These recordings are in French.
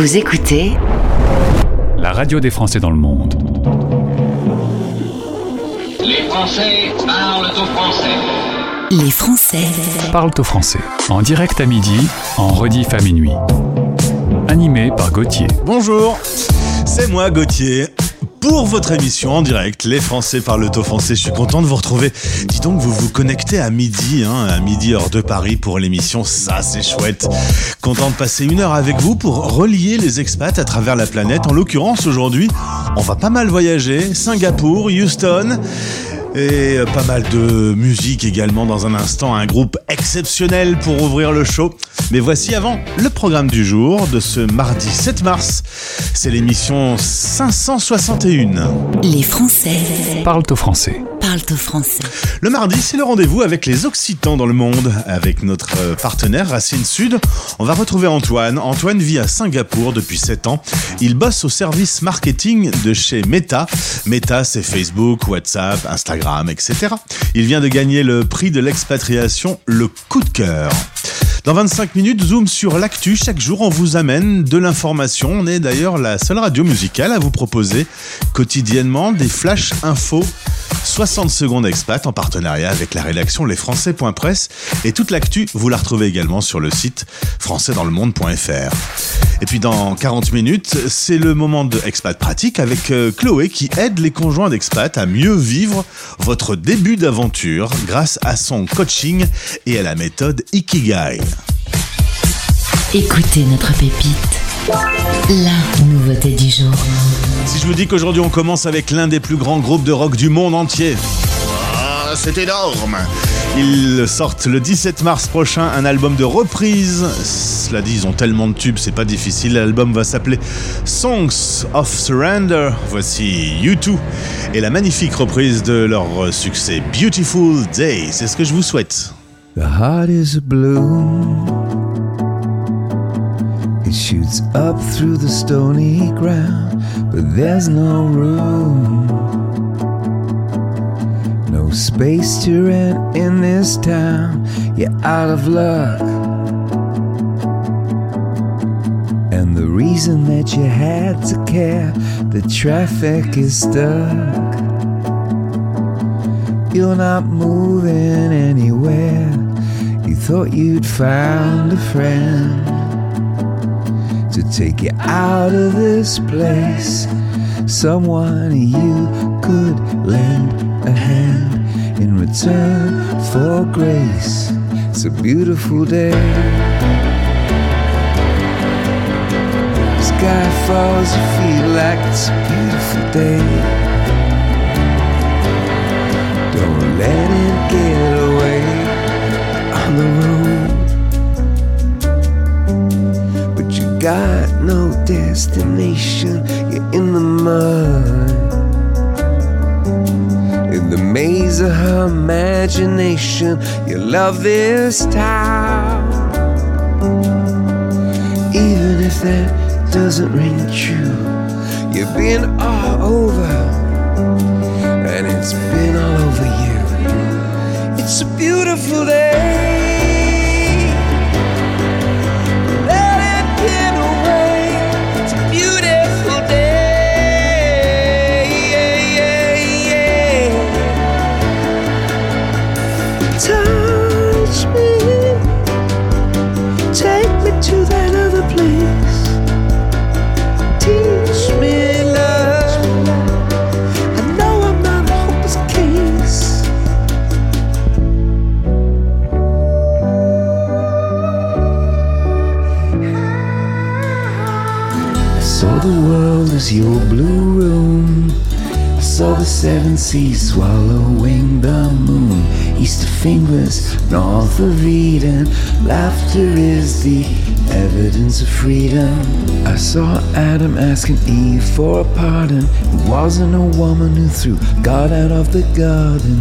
Vous écoutez la radio des Français dans le monde. Les Français parlent au français. Les Français parlent au français. En direct à midi, en rediff à minuit. Animé par Gauthier. Bonjour, c'est moi Gauthier pour votre émission en direct. Les Français parlent au français. Je suis content de vous retrouver. Dis donc, vous vous connectez à midi, hein, à midi heure de Paris pour l'émission. Ça, c'est chouette. Content de passer une heure avec vous pour relier les expats à travers la planète. En l'occurrence, aujourd'hui, on va pas mal voyager. Singapour, Houston. Et euh, pas mal de musique également dans un instant, un groupe exceptionnel pour ouvrir le show. Mais voici avant le programme du jour de ce mardi 7 mars. C'est l'émission 561. Les Français parlent au français. Parlent au français. Le mardi, c'est le rendez-vous avec les Occitans dans le monde. Avec notre euh, partenaire Racine Sud, on va retrouver Antoine. Antoine vit à Singapour depuis 7 ans. Il bosse au service marketing de chez Meta. Meta, c'est Facebook, WhatsApp, Instagram etc. Il vient de gagner le prix de l'expatriation, le coup de cœur. Dans 25 minutes, zoom sur l'actu. Chaque jour, on vous amène de l'information. On est d'ailleurs la seule radio musicale à vous proposer quotidiennement des flash infos 60 secondes expat en partenariat avec la rédaction lesfrançais.press et toute l'actu, vous la retrouvez également sur le site françaisdanslemonde.fr. Et puis dans 40 minutes, c'est le moment de Expat Pratique avec euh, Chloé qui aide les conjoints d'expat à mieux vivre votre début d'aventure grâce à son coaching et à la méthode Ikigai. Écoutez notre pépite. La nouveauté du jour. Si je vous dis qu'aujourd'hui on commence avec l'un des plus grands groupes de rock du monde entier. Ah, c'est énorme Ils sortent le 17 mars prochain un album de reprise. Cela dit, ils ont tellement de tubes, c'est pas difficile. L'album va s'appeler Songs of Surrender. Voici U2 et la magnifique reprise de leur succès Beautiful Day. C'est ce que je vous souhaite. The heart is blue. It shoots up through the stony ground, but there's no room. No space to rent in this town. You're out of luck. And the reason that you had to care, the traffic is stuck. You're not moving anywhere. You thought you'd found a friend to take you out of this place. Someone you could lend a hand in return for grace. It's a beautiful day. Sky falls, you feel like it's a beautiful day. Don't let it get away on the road. But you got no destination, you're in the mud. In the maze of her imagination, you love this town. Even if that doesn't ring true, you've been all over, and it's been all over you. It's a beautiful day. Your blue room. I saw the seven seas swallowing the moon. East of fingers, north of Eden. Laughter is the evidence of freedom. I saw Adam asking Eve for a pardon. It wasn't a woman who threw God out of the garden.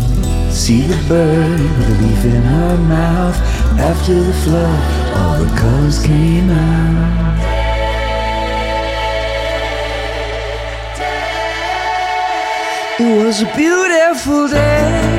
See the bird with a leaf in her mouth. After the flood, all the colors came out. Was a beautiful day.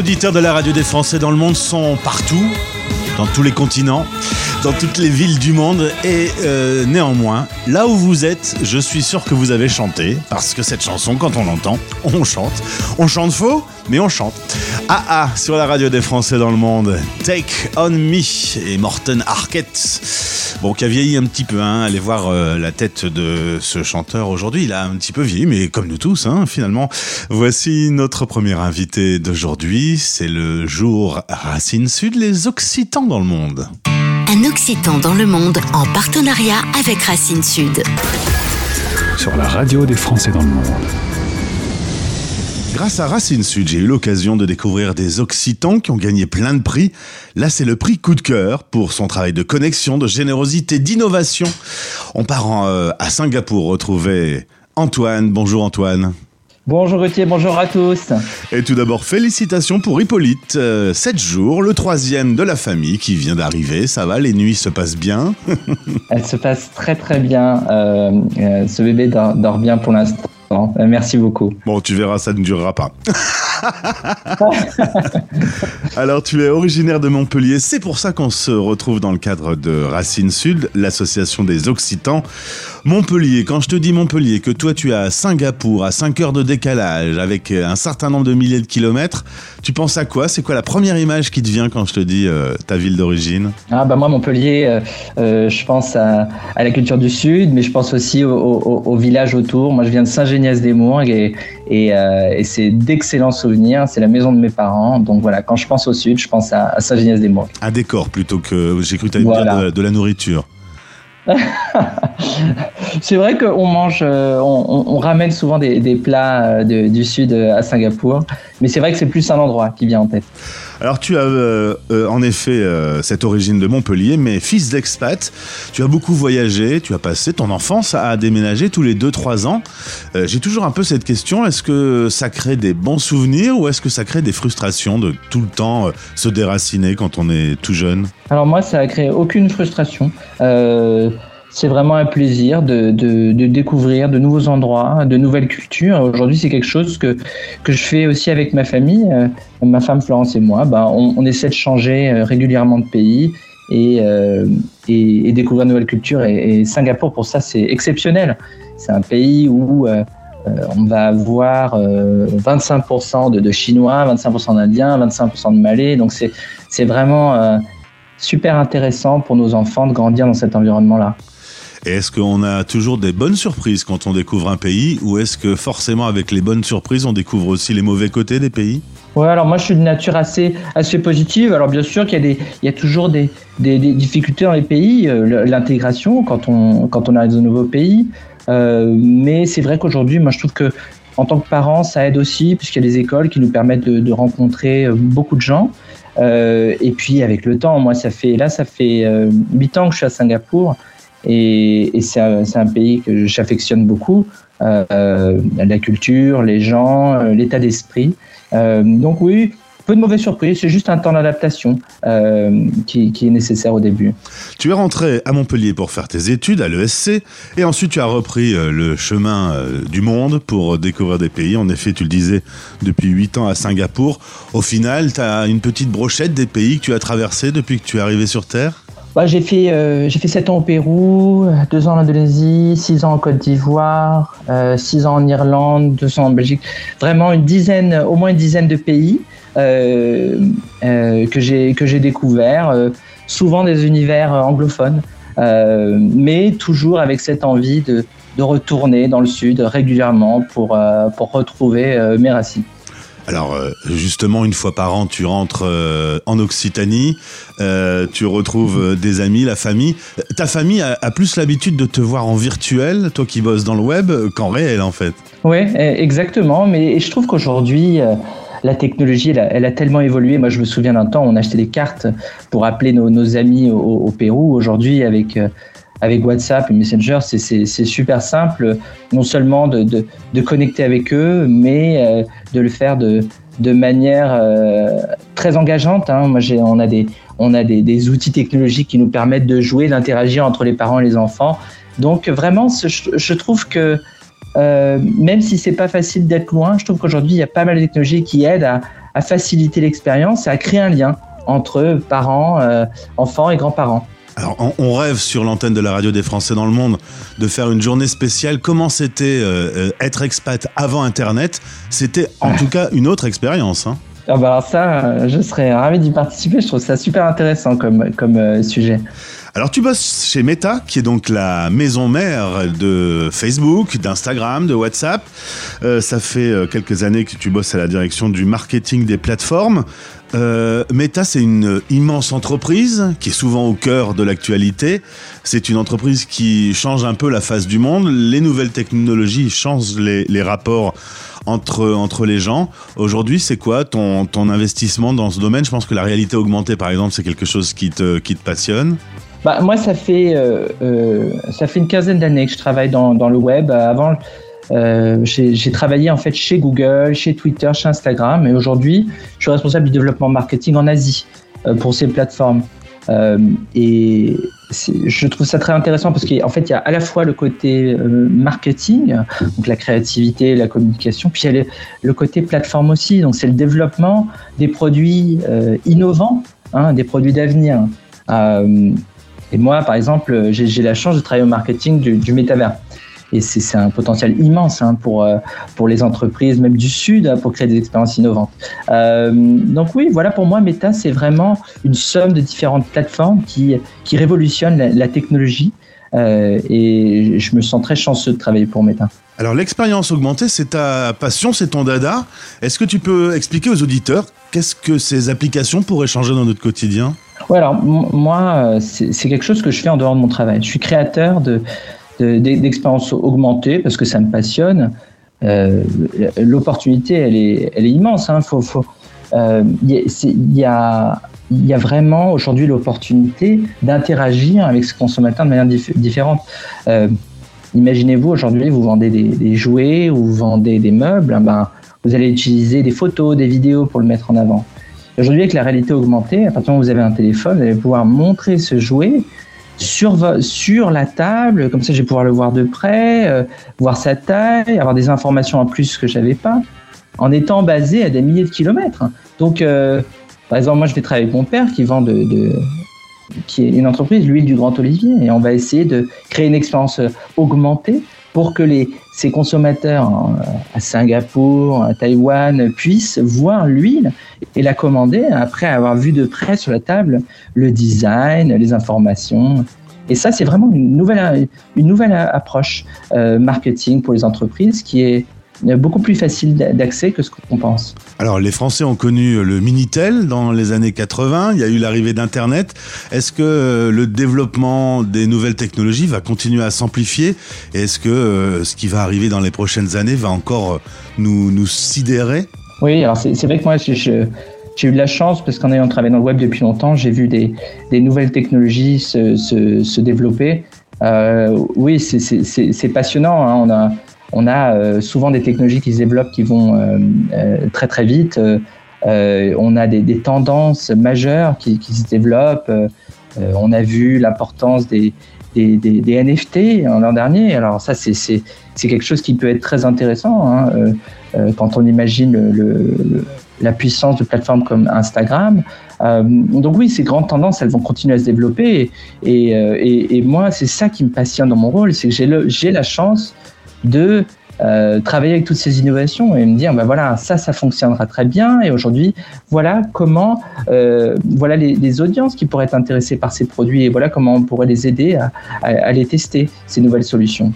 Auditeurs de la radio des Français dans le monde sont partout, dans tous les continents, dans toutes les villes du monde. Et euh, néanmoins, là où vous êtes, je suis sûr que vous avez chanté, parce que cette chanson, quand on l'entend, on chante. On chante faux, mais on chante. Ah ah, sur la radio des Français dans le monde, Take On Me et Morten Arquette. Bon, qui a vieilli un petit peu, hein. Allez voir euh, la tête de ce chanteur aujourd'hui. Il a un petit peu vieilli, mais comme nous tous, hein, finalement. Voici notre premier invité d'aujourd'hui. C'est le jour Racine Sud, les Occitans dans le monde. Un Occitan dans le monde en partenariat avec Racine Sud. Sur la radio des Français dans le monde. Grâce à Racine Sud, j'ai eu l'occasion de découvrir des Occitans qui ont gagné plein de prix. Là, c'est le prix coup de cœur pour son travail de connexion, de générosité, d'innovation. On part en, euh, à Singapour retrouver Antoine. Bonjour Antoine. Bonjour Rutier, bonjour à tous. Et tout d'abord, félicitations pour Hippolyte. Euh, Sept jours, le troisième de la famille qui vient d'arriver. Ça va, les nuits se passent bien? Elle se passe très très bien. Euh, euh, ce bébé dort, dort bien pour l'instant. Euh, merci beaucoup. Bon, tu verras, ça ne durera pas. Alors, tu es originaire de Montpellier. C'est pour ça qu'on se retrouve dans le cadre de Racine Sud, l'association des Occitans. Montpellier, quand je te dis Montpellier, que toi tu es à Singapour, à 5 heures de décalage, avec un certain nombre de milliers de kilomètres, Tu penses à quoi? C'est quoi la première image qui te vient quand je te dis euh, ta ville d'origine? Ah bah moi Montpellier, euh, euh, je pense à, à la culture du sud, mais je pense aussi au, au- au village autour. Moi je viens de Saint-Géniès-des-Mourgues et, et, euh, et c'est d'excellents souvenirs. C'est la maison de mes parents. Donc voilà, quand je pense au sud, je pense à, à Saint-Géniès-des-Mourgues. Un décor plutôt que. J'ai cru que tu allais Voilà. dire de, de la nourriture. C'est vrai qu'on euh, on, on- on ramène souvent des, plats euh, du sud à Singapour, mais c'est vrai que c'est plus un endroit qui vient en tête. Alors tu as euh, euh, en effet euh, cette origine de Montpellier, mais fils d'expat, tu as beaucoup voyagé, tu as passé ton enfance à déménager tous les 2-3 ans. Euh, J'ai toujours un peu cette question, est-ce que ça crée des bons souvenirs ou est-ce que ça crée des frustrations de tout le temps euh, se déraciner quand on est tout jeune? Alors moi, ça a créé aucune frustration. C'est vraiment un plaisir de, de, de découvrir de nouveaux endroits, de nouvelles cultures. Aujourd'hui, c'est quelque chose que, que je fais aussi avec ma famille, euh, ma femme Florence et moi. Ben, on, on essaie de changer euh, régulièrement de pays et, euh, et, et découvrir de nouvelles cultures. Et, Singapour, pour ça, c'est exceptionnel. C'est un pays où euh, euh, on va avoir euh, 25% de, de Chinois, 25% d'Indiens, 25% de Malais. Donc c'est vraiment super intéressant pour nos enfants de grandir dans cet environnement-là. Est-ce qu'on a toujours des bonnes surprises quand on découvre un pays ou est-ce que forcément avec les bonnes surprises on découvre aussi les mauvais côtés des pays? Ouais, alors moi je suis de nature assez, assez positive. Alors bien sûr qu'il y a, des, il y a toujours des, des, difficultés dans les pays, euh, l'intégration quand on, quand on arrive dans un nouveau pays. Euh, mais c'est vrai qu'aujourd'hui, moi je trouve que en tant que parent, ça aide aussi, puisqu'il y a des écoles qui nous permettent de, rencontrer euh, beaucoup de gens. Et puis avec le temps, moi ça fait là ça fait huit ans que je suis à Singapour et, c'est un, pays que j'affectionne beaucoup. Euh, la culture, les gens, euh, l'état d'esprit. Euh, donc oui, peu de mauvaises surprises, c'est juste un temps d'adaptation qui, qui est nécessaire au début. Tu es rentré à Montpellier pour faire tes études à l'ESC et ensuite tu as repris le chemin du monde pour découvrir des pays. En effet, tu le disais, depuis 8 ans à Singapour. Au final, tu as une petite brochette des pays que tu as traversés depuis que tu es arrivé sur Terre? J'ai fait euh, j'ai fait 7 ans au Pérou, 2 ans en Indonésie, 6 ans en Côte d'Ivoire, 6 ans en Irlande, 2 ans en Belgique. Vraiment une dizaine, au moins une dizaine de pays euh, euh, que j'ai que j'ai découvert, euh, souvent des univers euh, anglophones, euh, mais toujours avec cette envie de de retourner dans le sud régulièrement pour euh, pour retrouver euh, mes racines. Alors euh, justement, une fois par an, tu rentres euh, en Occitanie, euh, tu retrouves des amis, la famille. Ta famille a, plus l'habitude de te voir en virtuel, toi qui bosses dans le web, qu'en réel en fait? Oui, exactement. Mais je trouve qu'aujourd'hui, la technologie, elle a, elle a tellement évolué. Moi, je me souviens d'un temps, on achetait des cartes pour appeler nos, amis au, Pérou. Aujourd'hui, avec avec WhatsApp et Messenger, c'est- super simple, non seulement de, connecter avec eux, mais euh, de le faire de, manière euh, très engageante. Hein. Moi, on a, des, outils technologiques qui nous permettent de jouer, d'interagir entre les parents et les enfants. Donc, vraiment, je, trouve que euh, même si c'est pas facile d'être loin, je trouve qu'aujourd'hui, il y a pas mal de technologies qui aident à, faciliter l'expérience et à créer un lien entre parents, enfants et grands-parents. Alors, on, rêve sur l'antenne de la radio des Français dans le monde de faire une journée spéciale. Comment c'était euh, euh, être expat avant Internet? C'était en tout cas une autre expérience. hein. Ah bah alors ça, euh, je serais ravi d'y participer. Je trouve ça super intéressant comme, comme euh, sujet. Alors, tu bosses chez Meta, qui est donc la maison mère de Facebook, d'Instagram, de WhatsApp. Euh, ça fait quelques années que tu bosses à la direction du marketing des plateformes. Euh, Meta, c'est une immense entreprise qui est souvent au cœur de l'actualité. C'est une entreprise qui change un peu la face du monde. Les nouvelles technologies changent les, les rapports entre, entre les gens. Aujourd'hui, c'est quoi ton, ton investissement dans ce domaine? Je pense que la réalité augmentée, par exemple, c'est quelque chose qui te, qui te passionne. Bah, moi, ça fait, euh, euh, ça fait une quinzaine d'années que je travaille dans, dans le web. Avant, j'ai j'ai travaillé en fait chez Google, chez Twitter, chez Instagram. Et aujourd'hui, je suis responsable du développement marketing en Asie euh, pour ces plateformes. Euh, et je trouve ça très intéressant parce qu'en fait, il y a à la fois le côté euh, marketing, donc la créativité, la communication, puis il y a le, côté plateforme aussi. Donc, c'est le développement des produits euh, innovants, hein, des produits d'avenir. Euh, et moi, par exemple, j'ai la chance de travailler au marketing du, du métavers. Et c'est un potentiel immense hein, pour, euh, pour les entreprises, même du Sud, hein, pour créer des expériences innovantes. Euh, donc oui, voilà pour moi, Meta, c'est vraiment une somme de différentes plateformes qui, qui révolutionnent la, la technologie. Euh, et je me sens très chanceux de travailler pour Meta. Alors l'expérience augmentée, c'est ta passion, c'est ton dada. Est-ce que tu peux expliquer aux auditeurs qu'est-ce que ces applications pourraient changer dans notre quotidien? Ouais, alors moi, c'est quelque chose que je fais en dehors de mon travail. Je suis créateur d'e- d'expériences augmentées parce que ça me passionne. Euh, L'opportunité, elle est, immense. Hein. Faut, faut, euh, il y a- il il vraiment aujourd'hui l'opportunité d'interagir avec ce consommateur de manière dif- différente. Euh, Imaginez-vous aujourd'hui, vous vendez des, des jouets ou vous vendez des meubles, hein, ben, vous allez utiliser des photos, des vidéos pour le mettre en avant. Aujourd'hui, avec la réalité augmentée, à partir du moment où vous avez un téléphone, vous allez pouvoir montrer ce jouet sur, la table, comme ça je vais pouvoir le voir de près, euh, voir sa taille, avoir des informations en plus que je n'avais pas, en étant basé à des milliers de kilomètres. Donc, euh, par exemple, moi je vais travailler avec mon père qui vend de, de- qui est une entreprise, l'huile du Grand Olivier, et on va essayer de créer une expérience euh, augmentée pour que les, ces consommateurs hein, à Singapour, à Taïwan puissent voir l'huile et la commander après avoir vu de près sur la table le design, les informations. Et ça, c'est vraiment une nouvelle, une nouvelle approche euh, marketing pour les entreprises qui est beaucoup plus facile d'a- d'accès que ce qu'on pense. Alors les Français ont connu le Minitel dans les années 80, il y a eu l'arrivée d'Internet. Est-ce que euh, le développement des nouvelles technologies va continuer à s'amplifier? Et Est-ce que euh, ce qui va arriver dans les prochaines années va encore euh, nous, nous sidérer? Oui, alors c'est vrai que moi, je- je- j'ai eu de la chance parce qu'en ayant travaillé dans le web depuis longtemps, j'ai vu des, des nouvelles technologies se, se, se développer. Euh, oui, c'est passionnant. hein. On a, on a euh, souvent des technologies qui se développent qui vont euh, euh, très très vite. On a des, tendances majeures qui, se développent. On a vu l'importance des, NFT l'an dernier. Alors ça, c'est quelque chose qui peut être très intéressant. Hein. Quand on imagine la puissance de plateformes comme Instagram. Donc oui, ces grandes tendances, elles vont continuer à se développer. Et, moi, c'est ça qui me passionne dans mon rôle, c'est que j'ai la chance de euh, travailler avec toutes ces innovations et me dire, ben voilà, ça, ça fonctionnera très bien. Et aujourd'hui, voilà comment, euh, voilà les, audiences qui pourraient être intéressées par ces produits et voilà comment on pourrait les aider à, à- les tester, ces nouvelles solutions.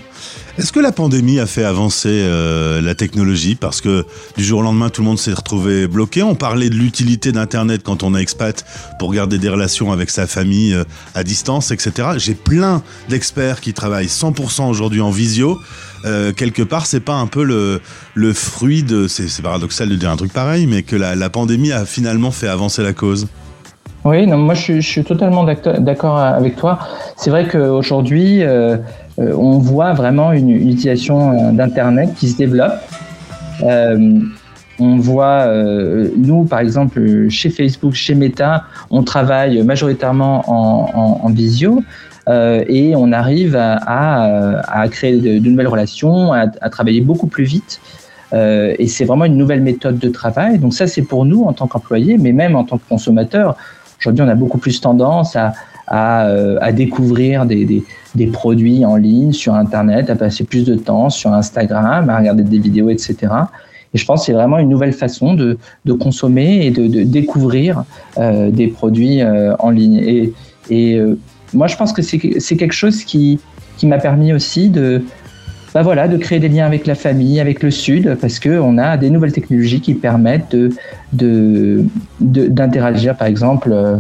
Est-ce que la pandémie a fait avancer euh, la technologie? Parce que du jour au lendemain, tout le monde s'est retrouvé bloqué. On parlait de l'utilité d'Internet quand on est expat pour garder des relations avec sa famille à distance, etc. J'ai plein d'experts qui travaillent 100% aujourd'hui en visio. Euh, quelque part, c'est pas un peu le, fruit de. C'est paradoxal de dire un truc pareil, mais que la, pandémie a finalement fait avancer la cause. Oui, non, moi je, suis- totalement d'accord avec toi. C'est vrai qu'aujourd'hui, euh, euh, on voit vraiment une, utilisation euh, d'Internet qui se développe. Euh, on voit, euh, nous par exemple, chez Facebook, chez Meta, on travaille majoritairement en, en, en visio. Euh, et on arrive à, à créer de, nouvelles relations, à, travailler beaucoup plus vite. Euh, et c'est vraiment une nouvelle méthode de travail. Donc ça, c'est pour nous en tant qu'employés, mais même en tant que consommateurs. Aujourd'hui, on a beaucoup plus tendance à, à, euh, découvrir des, des, produits en ligne sur Internet, à passer plus de temps sur Instagram, à regarder des vidéos, etc. Et je pense que c'est vraiment une nouvelle façon de, de consommer et de, découvrir euh, des produits euh, en ligne. Et, euh, moi, je pense que c'est quelque chose qui, qui m'a permis aussi de, bah voilà, de créer des liens avec la famille, avec le Sud, parce qu'on a des nouvelles technologies qui permettent de, de, de- d'interagir. Par exemple, euh,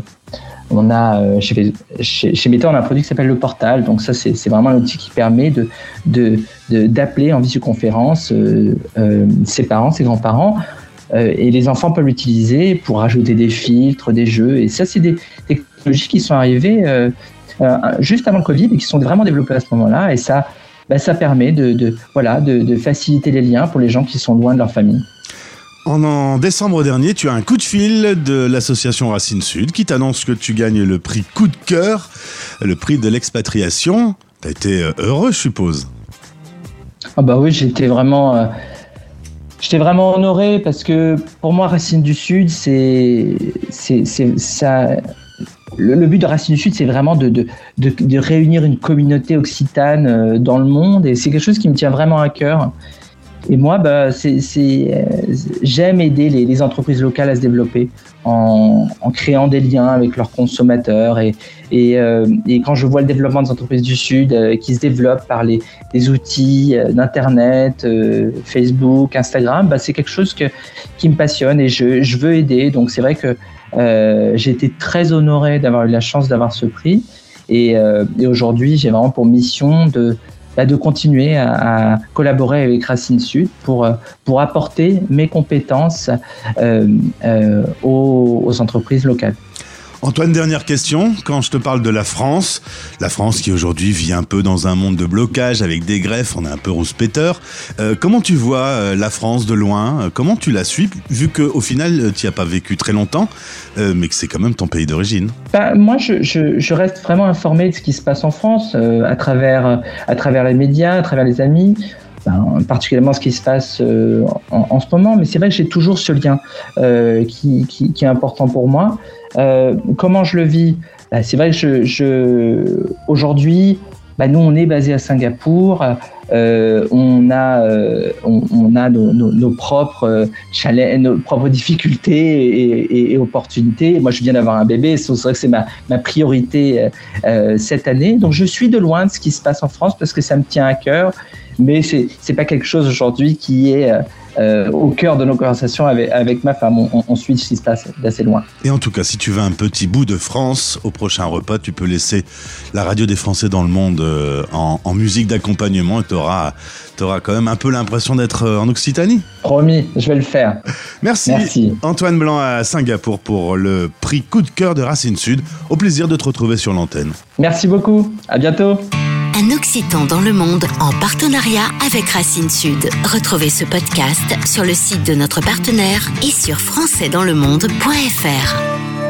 on a euh, chez, chez, Meta, on a un produit qui s'appelle le Portal. Donc ça, c'est, vraiment un outil qui permet de, de, d'appeler en visioconférence euh, ses parents, ses grands-parents. Et les enfants peuvent l'utiliser pour ajouter des filtres, des jeux. Et ça, c'est des technologies qui sont arrivées juste avant le Covid et qui sont vraiment développées à ce moment-là. Et ça, bah, ça permet de, de- voilà, de, de faciliter les liens pour les gens qui sont loin de leur famille. En, en décembre dernier, tu as un coup de fil de l'association Racine Sud qui t'annonce que tu gagnes le prix coup de cœur, le prix de l'expatriation. T'as été euh, heureux, je suppose. Ah bah oui, j'étais vraiment, euh, j'étais vraiment honoré parce que pour moi, Racine du Sud, c'est, c'est, c'est- ça. Le, but de Racine du Sud, c'est vraiment de, réunir une communauté occitane euh, dans le monde, et c'est quelque chose qui me tient vraiment à cœur. Et moi, bah, euh, j'aime aider les, entreprises locales à se développer en, créant des liens avec leurs consommateurs. Euh, et quand je vois le développement des entreprises du Sud qui se développent par les, outils d'Internet, Facebook, Instagram, bah, c'est quelque chose qui me passionne et je, je veux aider. Donc c'est vrai que euh, j'ai été très honoré d'avoir eu la chance d'avoir ce prix. Et, euh, et aujourd'hui, j'ai vraiment pour mission de, bah, de continuer à, à collaborer avec Racine Sud pour, euh, pour apporter mes compétences euh, euh, aux, aux entreprises locales. Antoine, dernière question. Quand je te parle de la France, la France qui aujourd'hui vit un peu dans un monde de blocage avec des greffes, on est un peu rouspéteur. Euh, comment tu vois euh, la France de loin? Euh, Comment tu la suis Vu qu'au final, tu n'y as pas vécu très longtemps, euh, mais que c'est quand même ton pays d'origine? Bah, moi, je, je, reste vraiment informé de ce qui se passe en France euh, à, travers, à travers les médias, à travers les amis. Particulièrement ce qui se passe euh, en, ce moment, mais c'est vrai que j'ai toujours ce lien euh, qui, est important pour moi. Euh, comment je le vis? Ben, C'est vrai que aujourd'hui, ben, nous on est basé à Singapour, on a, nos, propres challenges, nos propres difficultés et, opportunités. Moi, je viens d'avoir un bébé, c'est vrai que c'est ma, priorité cette année. Donc, je suis de loin de ce qui se passe en France parce que ça me tient à cœur mais c'est c'est pas quelque chose aujourd'hui qui est euh, au cœur de nos conversations avec, avec ma femme. On, on suit ce qui se passe d'assez loin. Et en tout cas, si tu veux un petit bout de France au prochain repas, tu peux laisser la radio des Français dans le monde euh, en, en, musique d'accompagnement et tu auras, auras, quand même un peu l'impression d'être euh, en Occitanie. Promis, je vais le faire. Merci. Merci. Antoine Blanc à Singapour pour le prix Coup de cœur de Racine Sud. Au plaisir de te retrouver sur l'antenne. Merci beaucoup. À bientôt. Dans le monde en partenariat avec Racine Sud. Retrouvez ce podcast sur le site de notre partenaire et sur françaisdanslemonde.fr.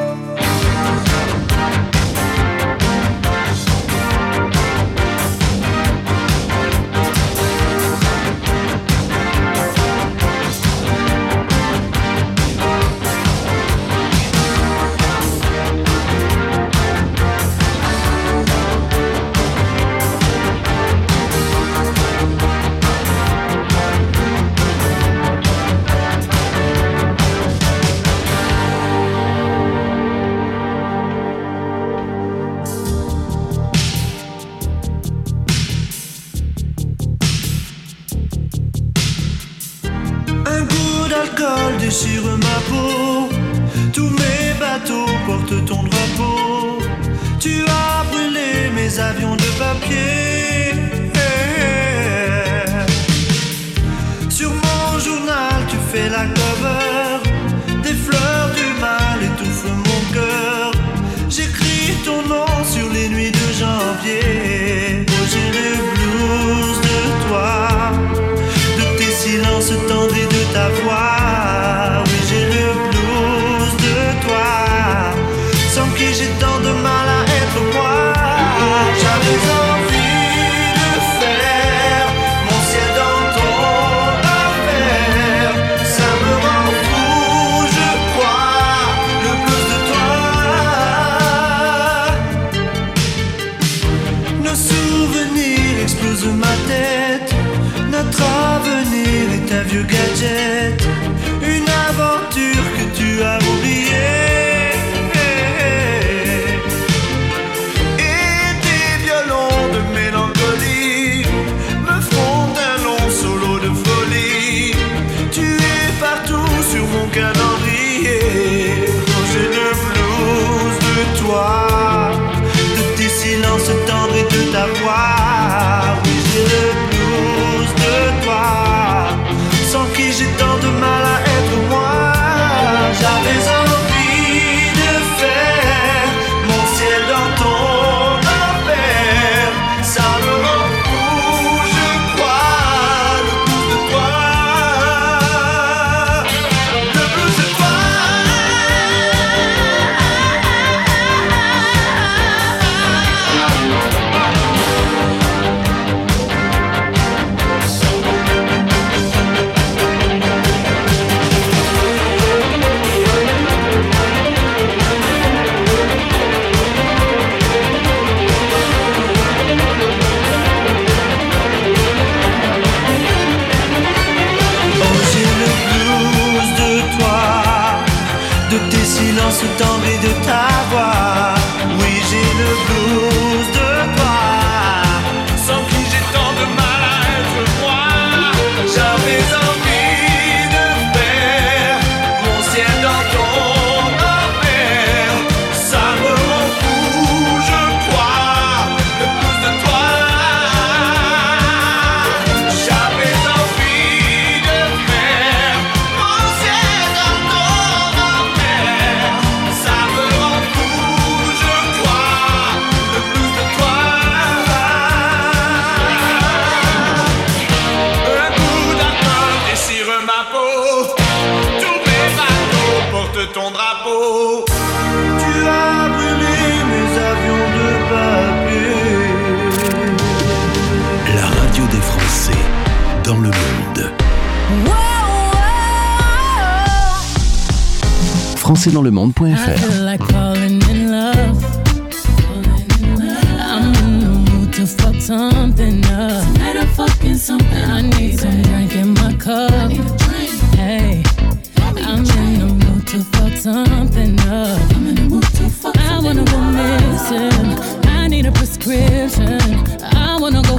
ton drapeau. Tu as brûlé mes avions de papier. La radio des Français dans le monde. Françaisdanslemonde.fr I feel prison. I wanna go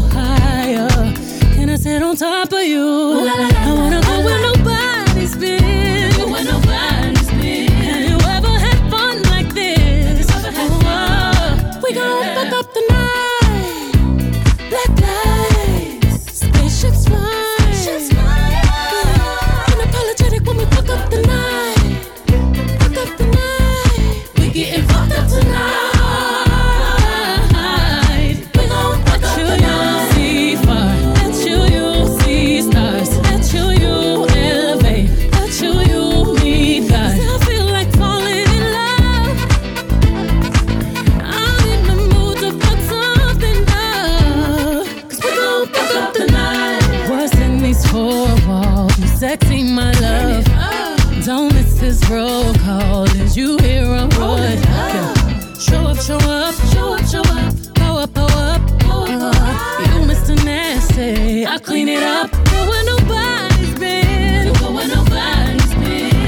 I clean it up. Where nobody's been.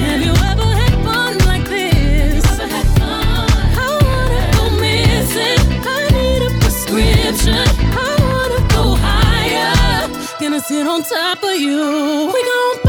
Have you ever had fun like this? I wanna go missing. I need a prescription. I wanna go higher. Gonna sit on top of you. We gon'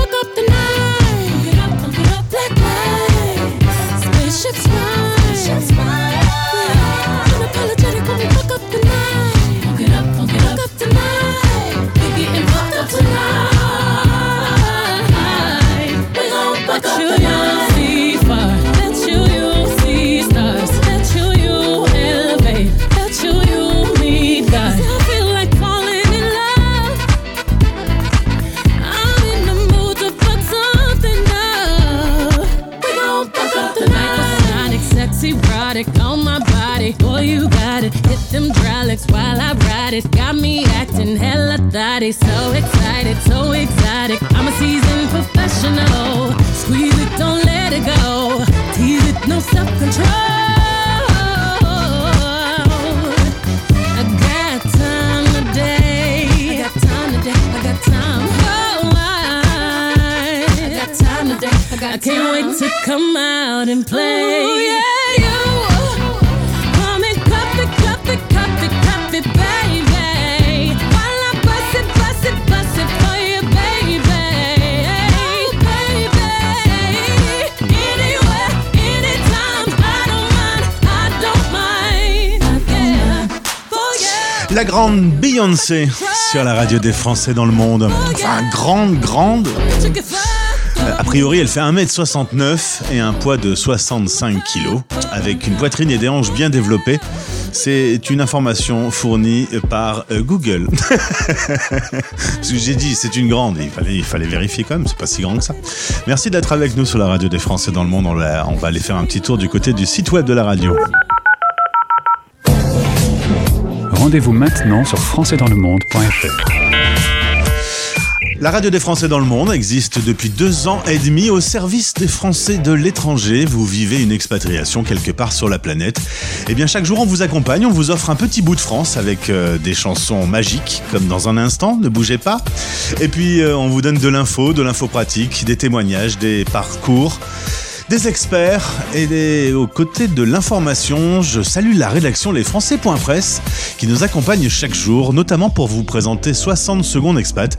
come out and play. Ooh, yeah, you. Come and cup it, cup it, cup it, cup it, baby. While I bust it, bust it, bust it for you, baby. Baby. Anywhere, anytime. I don't mind. I don't mind. Yeah. For you. La grande Beyoncé sur la radio des Français dans le monde. Enfin, grande, grande. A priori, elle fait 1m69 et un poids de 65 kg, avec une poitrine et des hanches bien développées. C'est une information fournie par euh, Google. Ce que j'ai dit, c'est une grande. Il fallait, vérifier quand même, c'est pas si grand que ça. Merci d'être avec nous sur la radio des Français dans le monde. On va, on va aller faire un petit tour du côté du site web de la radio. Rendez-vous maintenant sur françaisdanslemonde.fr. La radio des Français dans le monde existe depuis deux ans et demi au service des Français de l'étranger. Vous vivez une expatriation quelque part sur la planète. Et bien chaque jour on vous accompagne, on vous offre un petit bout de France avec euh, des chansons magiques comme dans un instant, ne bougez pas. Et puis euh, on vous donne de l'info, de l'info pratique, des témoignages, des parcours des experts et des... aux côtés de l'information, je salue la rédaction lesfrançais.press qui nous accompagne chaque jour, notamment pour vous présenter 60 secondes expat.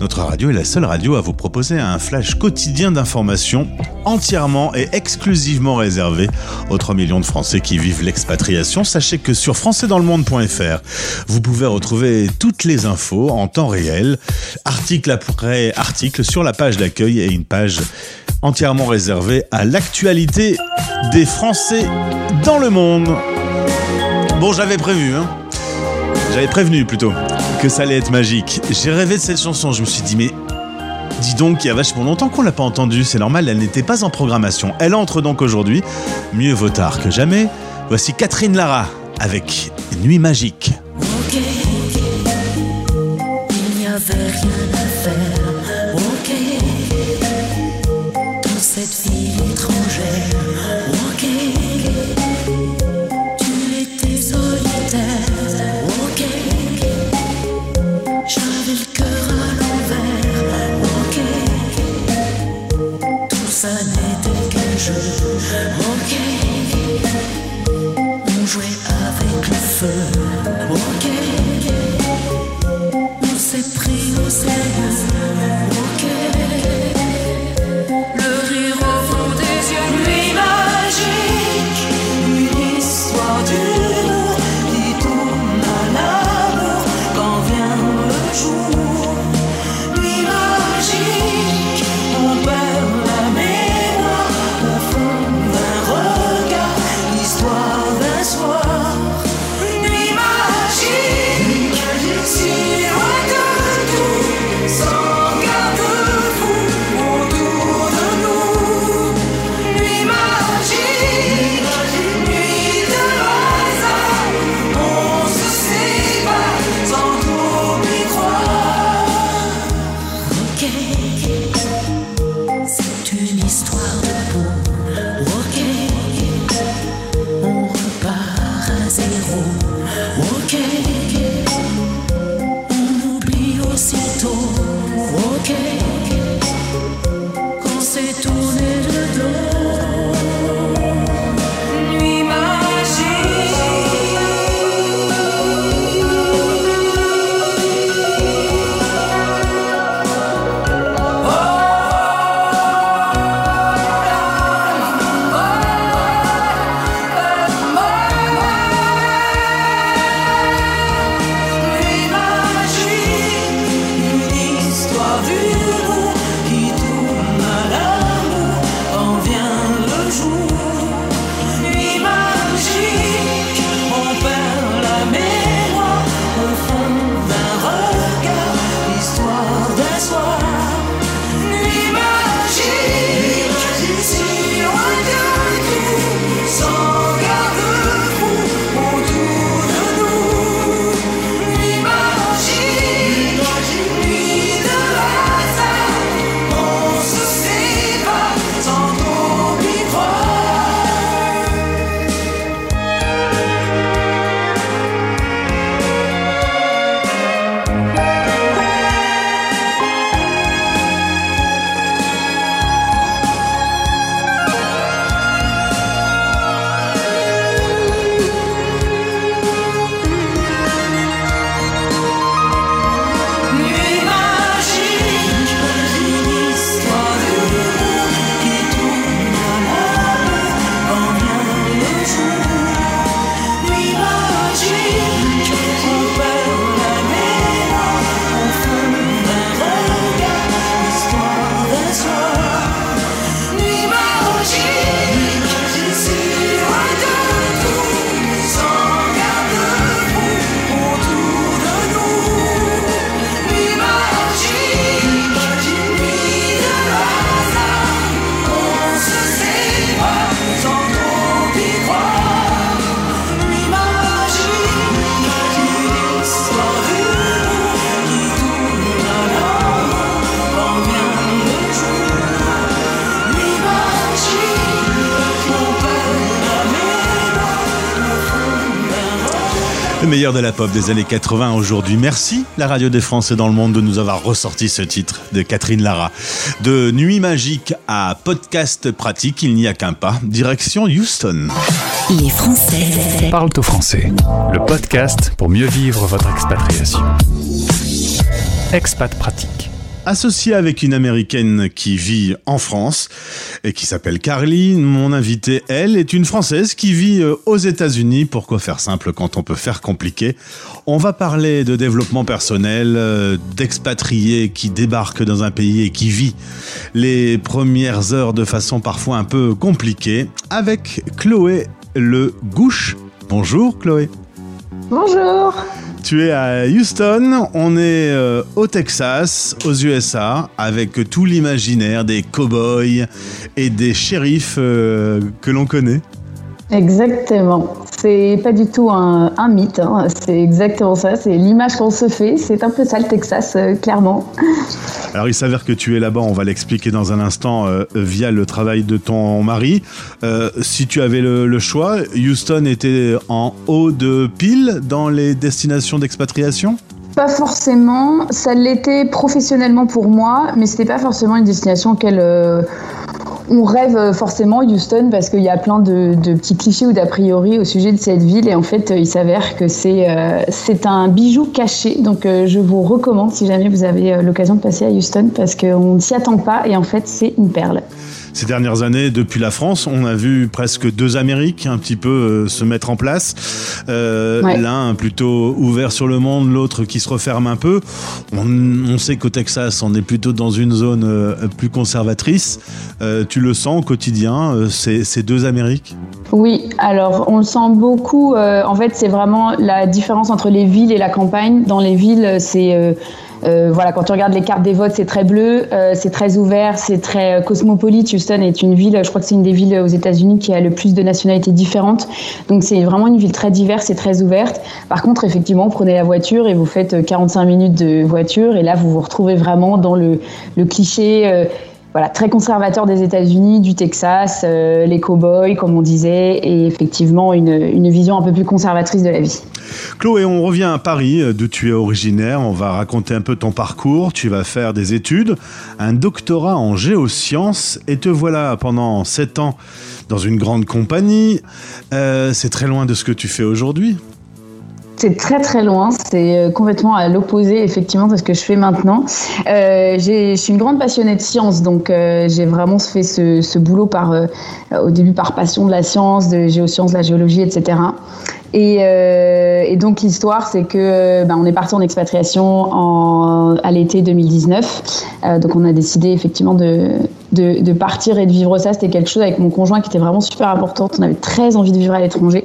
Notre radio est la seule radio à vous proposer un flash quotidien d'informations entièrement et exclusivement réservé aux 3 millions de Français qui vivent l'expatriation. Sachez que sur françaisdanslemonde.fr, vous pouvez retrouver toutes les infos en temps réel, article après article sur la page d'accueil et une page entièrement réservée à l'actualité des Français dans le monde. Bon, j'avais prévu, hein. J'avais prévenu plutôt que ça allait être magique. J'ai rêvé de cette chanson, je me suis dit, mais dis donc, il y a vachement longtemps qu'on l'a pas entendue, c'est normal, elle n'était pas en programmation. Elle entre donc aujourd'hui, mieux vaut tard que jamais. Voici Catherine Lara avec Nuit magique. Meilleur de la pop des années 80 aujourd'hui. Merci la radio des Français dans le monde de nous avoir ressorti ce titre de Catherine Lara. De Nuit magique à podcast pratique, il n'y a qu'un pas. Direction Houston. Les Français Parle au français. Le podcast pour mieux vivre votre expatriation. Expat pratique. Associé avec une américaine qui vit en France et qui s'appelle Carly, mon invitée, elle, est une française qui vit euh, aux États-Unis. Pourquoi faire simple quand on peut faire compliqué? On va parler de développement personnel, euh, d'expatriés qui débarquent dans un pays et qui vit les premières heures de façon parfois un peu compliquée avec Chloé Le Gouche. Bonjour Chloé. Bonjour. Tu es à Houston, on est euh, au Texas, aux USA, avec tout l'imaginaire des cow-boys et des shérifs euh, que l'on connaît. Exactement. C'est pas du tout un, un mythe, hein. c'est exactement ça. C'est l'image qu'on se fait. C'est un peu ça le Texas, euh, clairement. Alors il s'avère que tu es là-bas, on va l'expliquer dans un instant euh, via le travail de ton mari. Euh, si tu avais le, le choix, Houston était en haut de pile dans les destinations d'expatriation? Pas forcément. Ça l'était professionnellement pour moi, mais c'était pas forcément une destination auquel on rêve euh, forcément Houston parce qu'il y a plein de, petits clichés ou d'a priori au sujet de cette ville. Et en fait euh, il s'avère que c'est euh, c'est un bijou caché. Donc je vous recommande si jamais vous avez l'occasion de passer à Houston parce qu'on ne s'y attend pas. Et en fait c'est une perle. Ces dernières années, depuis la France, on a vu presque deux Amériques un petit peu euh, se mettre en place. Euh, Ouais. L'un plutôt ouvert sur le monde, l'autre qui se referme un peu. On, on sait qu'au Texas, on est plutôt dans une zone euh, plus conservatrice. Tu le sens au quotidien, ces, ces deux Amériques? Oui, alors on le sent beaucoup. en fait, c'est vraiment la différence entre les villes et la campagne. Dans les villes, c'est euh, euh, voilà, quand tu regardes les cartes des votes, c'est très bleu, euh, c'est très ouvert, c'est très euh, cosmopolite. Houston est une ville, je crois que c'est une des villes aux États-Unis qui a le plus de nationalités différentes. Donc c'est vraiment une ville très diverse et très ouverte. Par contre, effectivement, prenez la voiture et vous faites euh, 45 minutes de voiture et là, vous vous retrouvez vraiment dans le, le cliché. Voilà, très conservateur des États-Unis, du Texas, euh, les cow-boys, comme on disait, et effectivement une, une vision un peu plus conservatrice de la vie. Chloé, on revient à Paris, euh, d'où tu es originaire. On va raconter un peu ton parcours. Tu vas faire des études, un doctorat en géosciences, et te voilà pendant sept ans dans une grande compagnie. Euh, c'est très loin de ce que tu fais aujourd'hui. C'est très très loin, c'est euh, complètement à l'opposé effectivement de ce que je fais maintenant. Euh, je suis une grande passionnée de science, donc euh, j'ai vraiment fait ce, boulot par, euh, au début par passion de la science, de géosciences, de la géologie, etc. Et, donc l'histoire, c'est que ben, on est parti en expatriation à l'été 2019. Euh, donc on a décidé effectivement de, de, partir et de vivre ça. C'était quelque chose avec mon conjoint qui était vraiment super important. On avait très envie de vivre à l'étranger.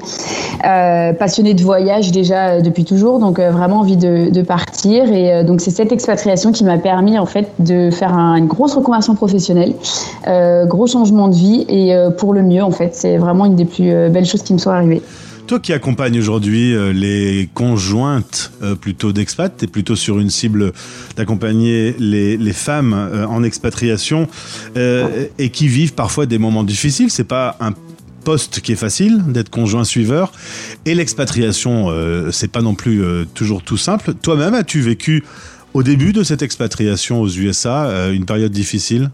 Euh, passionné de voyage déjà euh, depuis toujours, donc euh, vraiment envie de, partir. Et donc c'est cette expatriation qui m'a permis en fait de faire un- une grosse reconversion professionnelle, gros changement de vie et pour le mieux en fait. C'est vraiment une des plus belles choses qui me sont arrivées. Toi qui accompagnes aujourd'hui euh, les conjointes euh, plutôt d'expat, tu es plutôt sur une cible d'accompagner les, femmes euh, en expatriation et qui vivent parfois des moments difficiles. C'est pas un poste qui est facile d'être conjoint suiveur et l'expatriation euh, c'est pas non plus toujours tout simple. Toi-même as-tu vécu au début de cette expatriation aux USA une période difficile?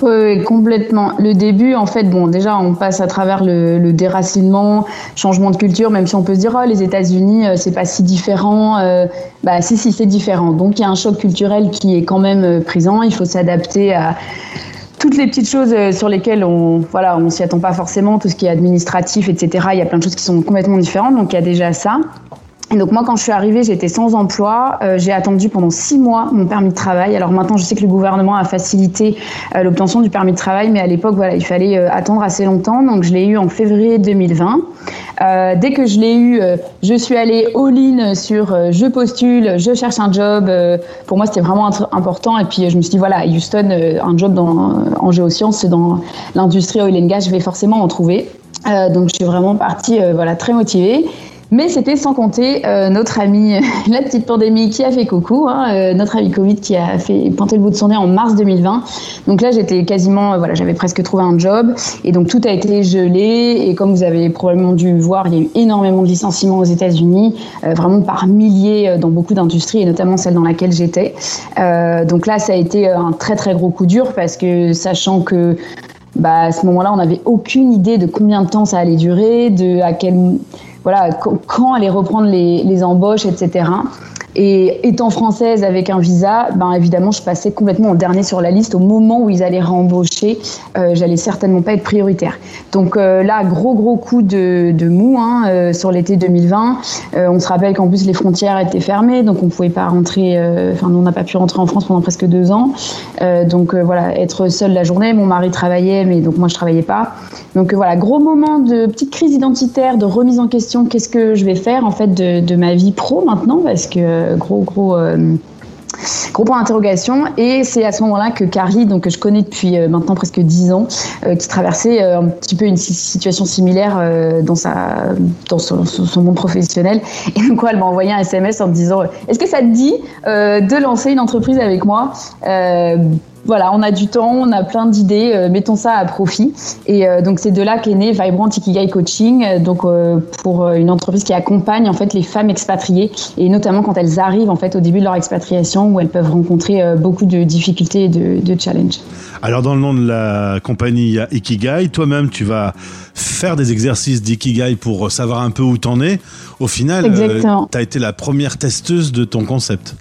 Oui, complètement. Le début, en fait, bon, déjà, on passe à travers le, le déracinement, changement de culture, même si on peut se dire, oh, les États-Unis, euh, c'est pas si différent. Euh, bah, si, si, c'est différent. Donc, il y a un choc culturel qui est quand même euh, présent. Il faut s'adapter à toutes les petites choses sur lesquelles on voilà on s'y attend pas forcément tout ce qui est administratif etc il y a plein de choses qui sont complètement différentes donc il y a déjà ça donc moi, quand je suis arrivée, j'étais sans emploi. Euh, j'ai attendu pendant six mois mon permis de travail. Alors maintenant, je sais que le gouvernement a facilité euh, l'obtention du permis de travail, mais à l'époque, voilà, il fallait euh, attendre assez longtemps. Donc je l'ai eu en février 2020. Euh, dès que je l'ai eu, je suis allée all-in sur je postule, je cherche un job. Pour moi, c'était vraiment important. Et puis je me suis dit voilà, Houston, un job dans, en géosciences, dans l'industrie oil and gas, je vais forcément en trouver. Donc je suis vraiment partie, voilà, très motivée. Mais c'était sans compter euh, notre ami, la petite pandémie qui a fait coucou, hein, euh, notre ami Covid qui a fait pointer le bout de son nez en mars 2020. Donc là, j'étais quasiment, euh, voilà, j'avais presque trouvé un job et donc tout a été gelé. Et comme vous avez probablement dû voir, il y a eu énormément de licenciements aux États-Unis, vraiment par milliers dans beaucoup d'industries et notamment celle dans laquelle j'étais. Donc là, ça a été un très très gros coup dur parce que sachant que bah, à ce moment-là, on n'avait aucune idée de combien de temps ça allait durer, de à quel voilà, qu- quand allaient reprendre les, les embauches, etc. Et étant française avec un visa, ben évidemment, je passais complètement en dernier sur la liste au moment où ils allaient réembaucher. Euh, J'allais certainement pas être prioritaire. Donc euh, là, gros gros coup de, de mou hein, euh, sur l'été 2020. Euh, on se rappelle qu'en plus les frontières étaient fermées, donc on pouvait pas rentrer. Enfin, on n'a pas pu rentrer en France pendant presque deux ans. Donc voilà, être seule la journée. Mon mari travaillait, mais donc moi je travaillais pas. Donc voilà, gros moment de petite crise identitaire, de remise en question. Qu'est-ce que je vais faire en fait de, de ma vie pro maintenant? Parce que gros gros. euh, Gros point d'interrogation et c'est à ce moment-là que Carrie, donc que je connais depuis euh, maintenant presque dix ans, euh, qui traversait euh, un petit peu une si- situation similaire euh, dans sa dans son, son- monde professionnel et donc quoi, elle m'a envoyé un SMS en me disant est-ce que ça te dit euh, de lancer une entreprise avec moi Euh, voilà, on a du temps, on a plein d'idées, euh, mettons ça à profit. Et euh, donc c'est de là qu'est né Vibrant Ikigai Coaching, euh, donc pour une entreprise qui accompagne en fait les femmes expatriées et notamment quand elles arrivent en fait au début de leur expatriation où elles peuvent rencontrer beaucoup de difficultés et de, de challenges. Alors dans le nom de la compagnie, il y a Ikigai. Toi-même, tu vas faire des exercices d'Ikigai pour savoir un peu où t'en es. Au final, tu as été la première testeuse de ton concept.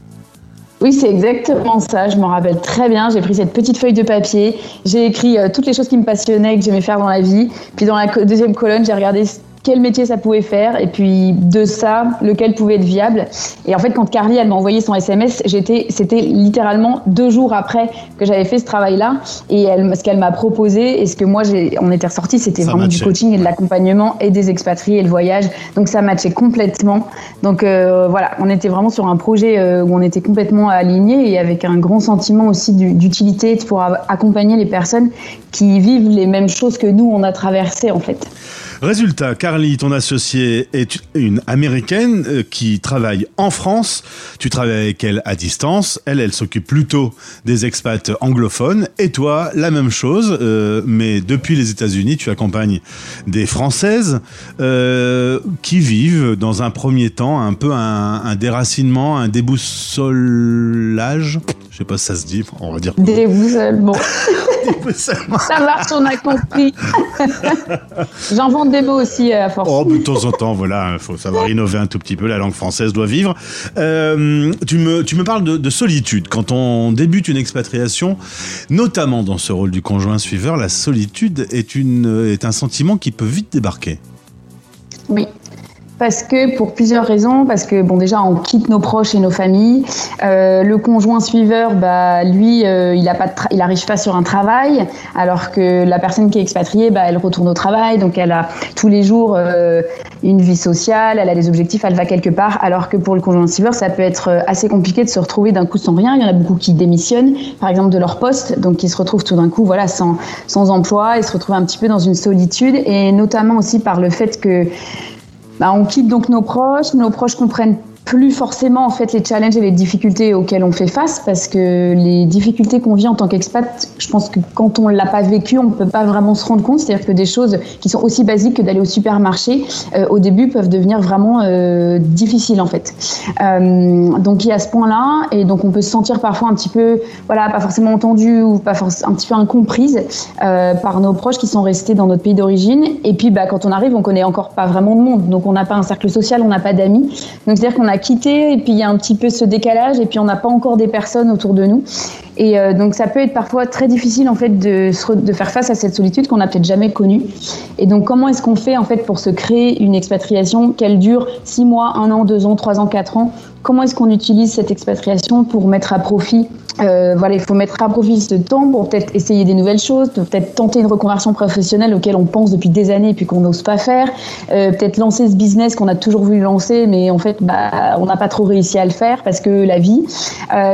Oui, c'est exactement ça. Je m'en rappelle très bien. J'ai pris cette petite feuille de papier. J'ai écrit euh, toutes les choses qui me passionnaient que j'aimais faire dans la vie. Puis dans la deuxième colonne, j'ai regardé quel métier ça pouvait faire et puis de ça, lequel pouvait être viable. Et en fait, quand Carly, elle m'a envoyé son SMS, j'étais, c'était littéralement deux jours après que j'avais fait ce travail-là. Et elle, ce qu'elle m'a proposé et ce que moi, j'ai, on était ressortis, c'était vraiment du coaching et de l'accompagnement et des expatriés et le voyage. Donc ça matchait complètement. Donc euh, voilà, on était vraiment sur un projet euh, où on était complètement alignés et avec un grand sentiment aussi du- d'utilité pour accompagner les personnes qui vivent les mêmes choses que nous on a traversées en fait. Résultat, Carly, ton associée, est une américaine euh, qui travaille en France. Tu travailles avec elle à distance. Elle, elle s'occupe plutôt des expats anglophones. Et toi, la même chose, euh, mais depuis les États-Unis, tu accompagnes des Françaises euh, qui vivent dans un premier temps un peu un, un déracinement, un déboussolage. Je sais pas si ça se dit, on va dire. Déboussolement. Déboussolement. Ça marche, on a compris. J'invente des mots aussi euh, à force. Oh, de temps en temps, voilà, il faut savoir innover un tout petit peu, la langue française doit vivre. Euh, tu, me, tu me parles de, de solitude. Quand on débute une expatriation, notamment dans ce rôle du conjoint suiveur, la solitude est, une, est un sentiment qui peut vite débarquer. Oui. Parce que pour plusieurs raisons, parce que bon déjà on quitte nos proches et nos familles. Euh, le conjoint suiveur, bah lui, euh, il a pas, de il arrive pas sur un travail, alors que la personne qui est expatriée, bah elle retourne au travail, donc elle a tous les jours euh, une vie sociale, elle a des objectifs, elle va quelque part. Alors que pour le conjoint suiveur, ça peut être euh, assez compliqué de se retrouver d'un coup sans rien. Il y en a beaucoup qui démissionnent, par exemple de leur poste, donc qui se retrouvent tout d'un coup, voilà, sans sans emploi et se retrouvent un petit peu dans une solitude, et notamment aussi par le fait que bah, on quitte donc nos proches, nos proches comprennent plus forcément en fait les challenges et les difficultés auxquelles on fait face parce que les difficultés qu'on vit en tant qu'expat, je pense que quand on l'a pas vécu, on peut pas vraiment se rendre compte. C'est-à-dire que des choses qui sont aussi basiques que d'aller au supermarché, euh, au début peuvent devenir vraiment euh, difficiles en fait. Euh, donc il y a ce point-là et donc on peut se sentir parfois un petit peu, voilà, pas forcément entendu ou pas un petit peu incomprise par nos proches qui sont restés dans notre pays d'origine. Et puis bah quand on arrive, on connaît encore pas vraiment de monde, donc on n'a pas un cercle social, on n'a pas d'amis. Donc c'est-à-dire qu'on a quitté et puis il y a un petit peu ce décalage et puis on n'a pas encore des personnes autour de nous. Et euh, donc ça peut être parfois très difficile en fait de, faire face à cette solitude qu'on n'a peut-être jamais connue. Et donc comment est-ce qu'on fait en fait pour se créer une expatriation qu'elle dure six mois, un an, deux ans, trois ans, quatre ans? Comment est-ce qu'on utilise cette expatriation pour mettre à profit euh, voilà, il faut mettre à profit ce temps pour peut-être essayer des nouvelles choses, peut-être tenter une reconversion professionnelle auquel on pense depuis des années et puis qu'on n'ose pas faire, euh, peut-être lancer ce business qu'on a toujours voulu lancer mais en fait bah, on n'a pas trop réussi à le faire parce que la vie.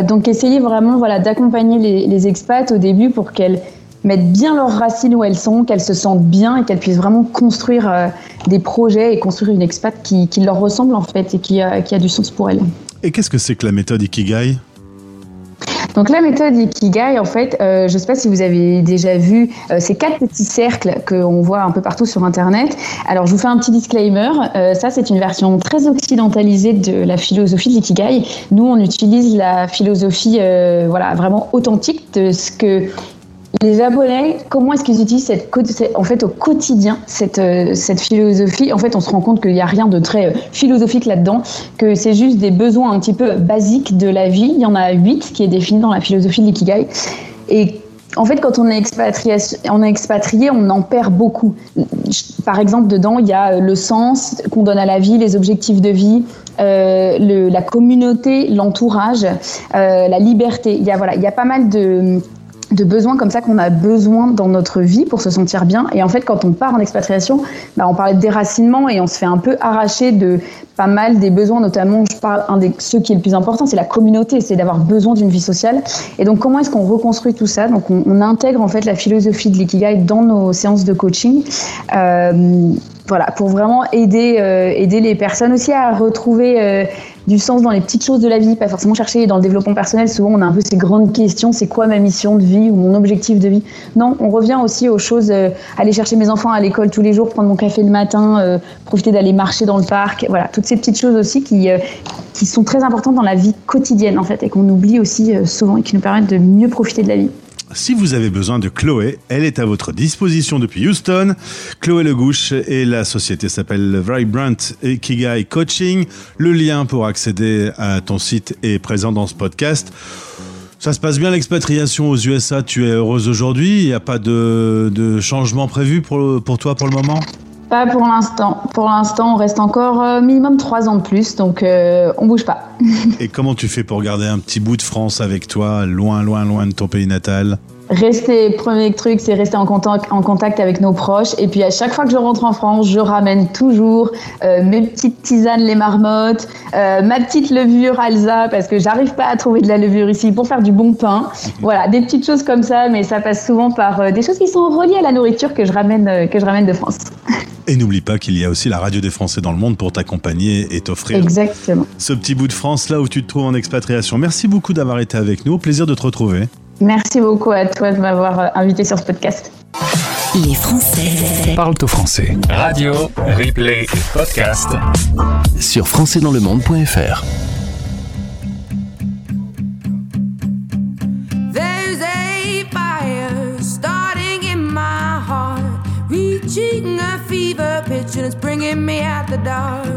Donc essayer vraiment voilà d'accompagner les, les expats au début pour qu'elles mettent bien leurs racines où elles sont, qu'elles se sentent bien et qu'elles puissent vraiment construire euh, des projets et construire une expat qui, leur ressemble en fait et qui, qui a du sens pour elles. Et qu'est-ce que c'est que la méthode Ikigai? Donc la méthode Ikigai, en fait, euh, je ne sais pas si vous avez déjà vu euh, ces quatre petits cercles qu'on voit un peu partout sur Internet. Alors je vous fais un petit disclaimer. Euh, ça, c'est une version très occidentalisée de la philosophie de l'Ikigai. Nous, on utilise la philosophie euh, voilà, vraiment authentique de ce que les Japonais, comment est-ce qu'ils utilisent cette, en fait, au quotidien cette, euh, cette philosophie? En fait, on se rend compte qu'il n'y a rien de très euh, philosophique là-dedans, que c'est juste des besoins un petit peu basiques de la vie. Il y en a huit qui est défini dans la philosophie de l'ikigai. Et en fait, quand on est, expatrié, on est expatrié, on en perd beaucoup. Par exemple, dedans, il y a le sens qu'on donne à la vie, les objectifs de vie, euh, la communauté, l'entourage, euh, la liberté. Il y a, voilà, il y a pas mal de de besoins comme ça qu'on a besoin dans notre vie pour se sentir bien. Et en fait, quand on part en expatriation, bah, on parlait de déracinement et on se fait un peu arracher de pas mal des besoins, notamment, je parle, un des ceux qui est le plus important, c'est la communauté, c'est d'avoir besoin d'une vie sociale. Et donc, comment est-ce qu'on reconstruit tout ça? Donc, on, on intègre en fait la philosophie de l'ikigai dans nos séances de coaching. Euh, voilà, pour vraiment aider, euh, aider les personnes aussi à retrouver euh, du sens dans les petites choses de la vie, pas forcément chercher dans le développement personnel. Souvent, on a un peu ces grandes questions c'est quoi ma mission de vie ou mon objectif de vie Non, on revient aussi aux choses euh, aller chercher mes enfants à l'école tous les jours, prendre mon café le matin, euh, profiter d'aller marcher dans le parc. Voilà, toutes ces petites choses aussi qui, euh, qui sont très importantes dans la vie quotidienne en fait et qu'on oublie aussi souvent et qui nous permettent de mieux profiter de la vie. Si vous avez besoin de Chloé, elle est à votre disposition depuis Houston. Chloé Legouche et la société s'appelle Vibrant Ikigai Coaching. Le lien pour accéder à ton site est présent dans ce podcast. Ça se passe bien l'expatriation aux USA, tu es heureuse aujourd'hui, il n'y a pas de, changement prévu pour toi pour le moment? Pas pour l'instant. Pour l'instant, on reste encore euh, minimum trois ans de plus, donc euh, on bouge pas. Et comment tu fais pour garder un petit bout de France avec toi, loin, loin, loin de ton pays natal? Rester, premier truc, c'est rester en contact, en contact avec nos proches. Et puis à chaque fois que je rentre en France, je ramène toujours euh, mes petites tisanes, les marmottes, euh, ma petite levure Alza, parce que j'arrive pas à trouver de la levure ici pour faire du bon pain. Voilà, des petites choses comme ça, mais ça passe souvent par euh, des choses qui sont reliées à la nourriture que je ramène, que je ramène de France. Et n'oublie pas qu'il y a aussi la radio des Français dans le monde pour t'accompagner et t'offrir Exactement. ce petit bout de France là où tu te trouves en expatriation. Merci beaucoup d'avoir été avec nous. Au plaisir de te retrouver. Merci beaucoup à toi de m'avoir euh, invité sur ce podcast. Les Français Parle au français. Radio, replay, podcast. Sur françaisdanslemonde.fr. There's a fire starting in my heart, reaching a fever pitch, and it's bringing me out the dark.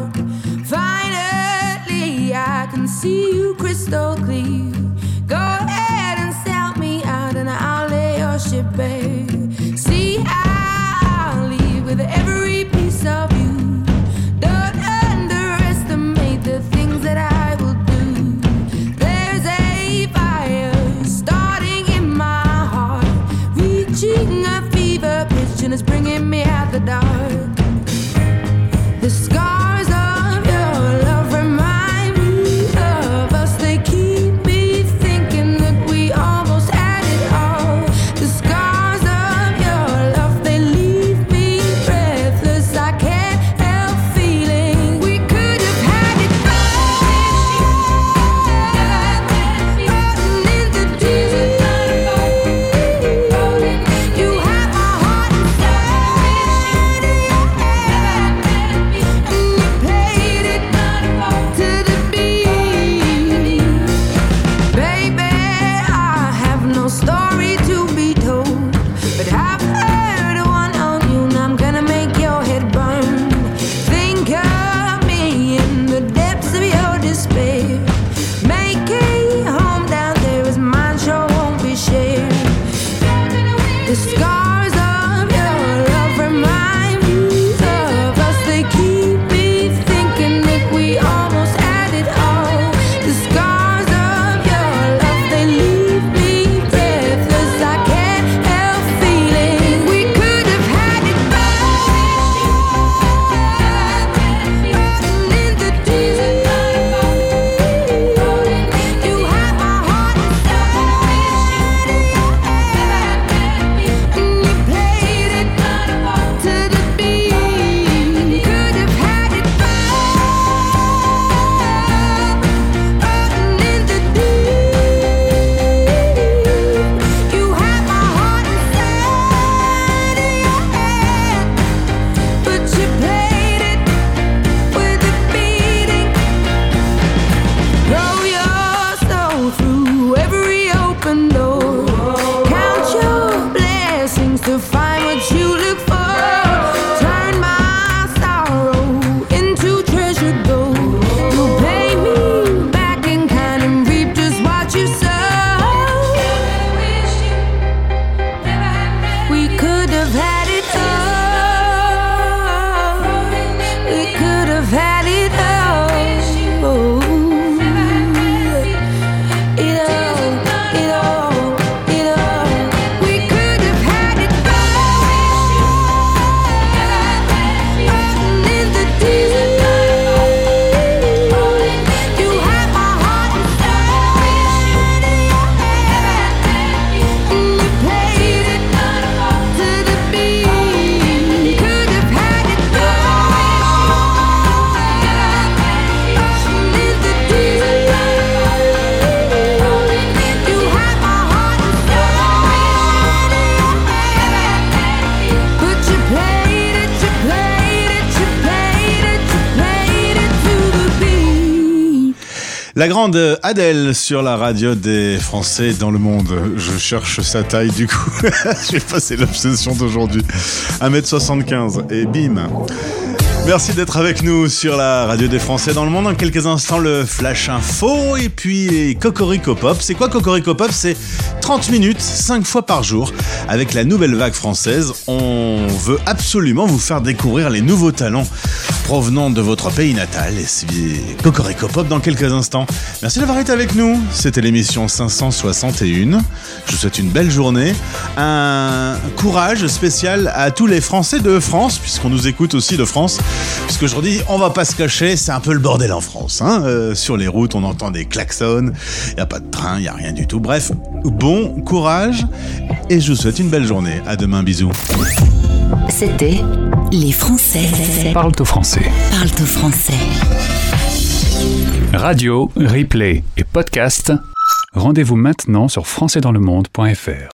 La grande Adèle sur la radio des Français dans le monde. Je cherche sa taille du coup. J'ai passé l'obsession d'aujourd'hui. 1m75 et bim. Merci d'être avec nous sur la radio des Français dans le monde. En quelques instants, le Flash Info et puis Cocorico Pop. C'est quoi Cocorico Pop C'est 30 minutes, 5 fois par jour. Avec la nouvelle vague française, on veut absolument vous faire découvrir les nouveaux talents provenant de votre pays natal. Et c'est Cocorico Pop dans quelques instants. Merci d'avoir été avec nous. C'était l'émission 561. Je vous souhaite une belle journée. Un courage spécial à tous les Français de France, puisqu'on nous écoute aussi de France. Puisqu'aujourd'hui, on va pas se cacher, c'est un peu le bordel en France. Hein. Euh, sur les routes, on entend des klaxons. Il n'y a pas de train, il n'y a rien du tout. Bref, bon courage. Et je vous souhaite une belle journée. À demain, bisous. C'était Les Français Parle au français. parlent au français. Radio, replay et podcast. Rendez-vous maintenant sur françaisdanslemonde.fr.